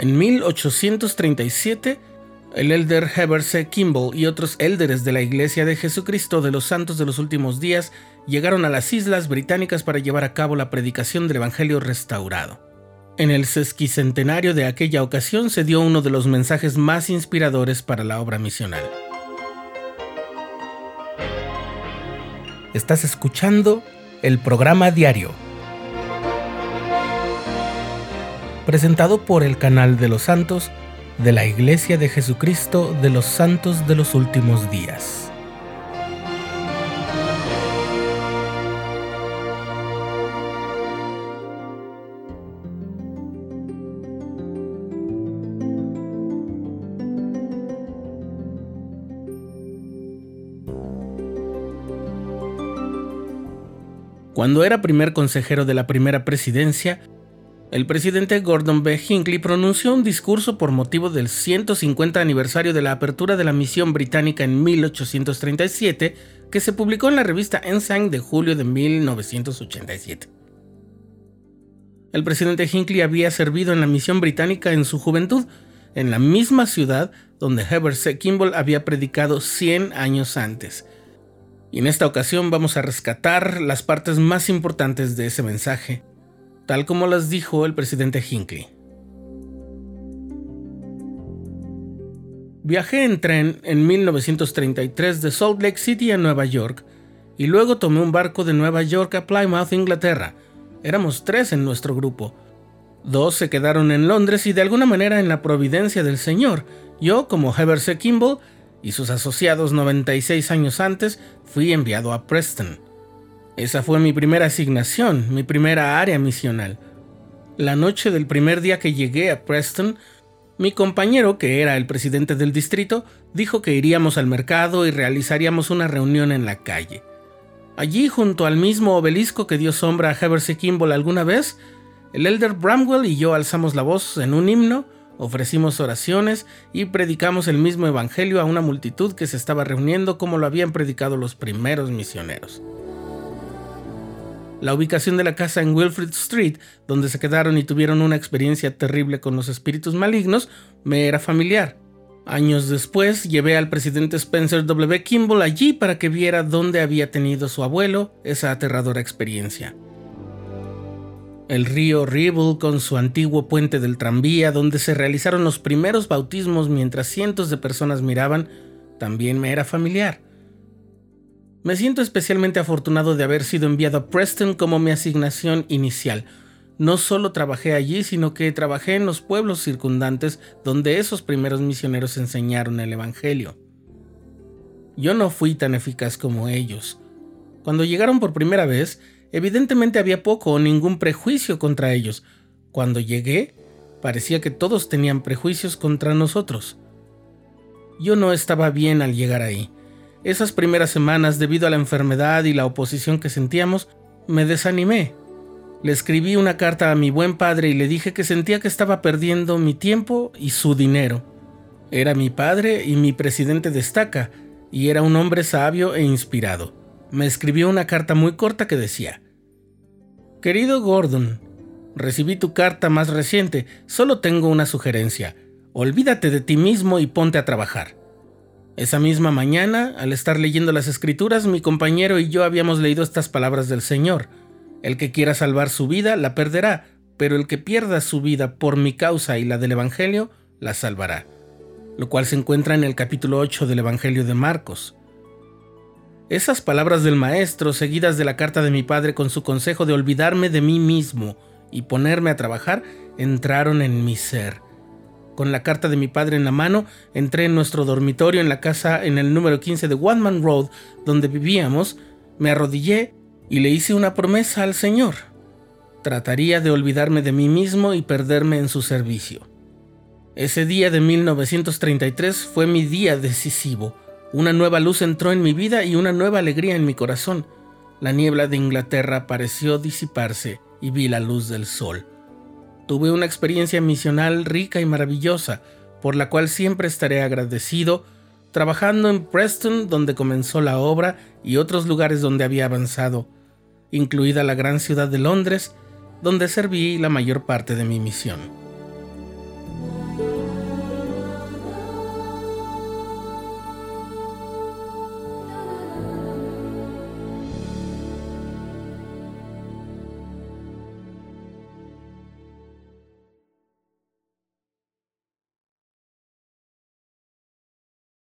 En 1837, el elder Heber C. Kimball y otros élderes de la Iglesia de Jesucristo de los Santos de los Últimos Días llegaron a las Islas Británicas para llevar a cabo la predicación del Evangelio restaurado. En el sesquicentenario de aquella ocasión se dio uno de los mensajes más inspiradores para la obra misional. Estás escuchando el programa diario presentado por el canal de los santos de la Iglesia de Jesucristo de los Santos de los Últimos Días. Cuando era primer consejero de la primera presidencia, el presidente Gordon B. Hinckley pronunció un discurso por motivo del 150 aniversario de la apertura de la misión británica en 1837, que se publicó en la revista Ensign de julio de 1987. El presidente Hinckley había servido en la misión británica en su juventud, en la misma ciudad donde Heber C. Kimball había predicado 100 años antes. Y en esta ocasión vamos a rescatar las partes más importantes de ese mensaje tal como las dijo el presidente Hinckley. Viajé en tren en 1933 de Salt Lake City a Nueva York y luego tomé un barco de Nueva York a Plymouth, Inglaterra. Éramos tres en nuestro grupo. Dos se quedaron en Londres y de alguna manera en la providencia del Señor. Yo, como Heber C. Kimball, y sus asociados 96 años antes, fui enviado a Preston. Esa fue mi primera asignación, mi primera área misional. La noche del primer día que llegué a Preston, mi compañero, que era el presidente del distrito, dijo que iríamos al mercado y realizaríamos una reunión en la calle. Allí, junto al mismo obelisco que dio sombra a Heber C. Kimball alguna vez, el elder Bramwell y yo alzamos la voz en un himno, ofrecimos oraciones y predicamos el mismo evangelio a una multitud que se estaba reuniendo como lo habían predicado los primeros misioneros. La ubicación de la casa en Wilfrid Street, donde se quedaron y tuvieron una experiencia terrible con los espíritus malignos, me era familiar. Años después, llevé al presidente Spencer W. Kimball allí para que viera dónde había tenido su abuelo esa aterradora experiencia. El río Ribble con su antiguo puente del tranvía, donde se realizaron los primeros bautismos mientras cientos de personas miraban, también me era familiar. Me siento especialmente afortunado de haber sido enviado a Preston como mi asignación inicial. No solo trabajé allí, sino que trabajé en los pueblos circundantes donde esos primeros misioneros enseñaron el Evangelio. Yo no fui tan eficaz como ellos. Cuando llegaron por primera vez, evidentemente había poco o ningún prejuicio contra ellos. Cuando llegué, parecía que todos tenían prejuicios contra nosotros. Yo no estaba bien al llegar ahí. Esas primeras semanas, debido a la enfermedad y la oposición que sentíamos, me desanimé. Le escribí una carta a mi buen padre y le dije que sentía que estaba perdiendo mi tiempo y su dinero. Era mi padre y mi presidente destaca, y era un hombre sabio e inspirado. Me escribió una carta muy corta que decía, Querido Gordon, recibí tu carta más reciente, solo tengo una sugerencia. Olvídate de ti mismo y ponte a trabajar. Esa misma mañana, al estar leyendo las escrituras, mi compañero y yo habíamos leído estas palabras del Señor. El que quiera salvar su vida, la perderá, pero el que pierda su vida por mi causa y la del Evangelio, la salvará. Lo cual se encuentra en el capítulo 8 del Evangelio de Marcos. Esas palabras del Maestro, seguidas de la carta de mi padre con su consejo de olvidarme de mí mismo y ponerme a trabajar, entraron en mi ser con la carta de mi padre en la mano, entré en nuestro dormitorio en la casa en el número 15 de One Man Road, donde vivíamos, me arrodillé y le hice una promesa al Señor. Trataría de olvidarme de mí mismo y perderme en su servicio. Ese día de 1933 fue mi día decisivo. Una nueva luz entró en mi vida y una nueva alegría en mi corazón. La niebla de Inglaterra pareció disiparse y vi la luz del sol. Tuve una experiencia misional rica y maravillosa, por la cual siempre estaré agradecido, trabajando en Preston donde comenzó la obra y otros lugares donde había avanzado, incluida la gran ciudad de Londres, donde serví la mayor parte de mi misión.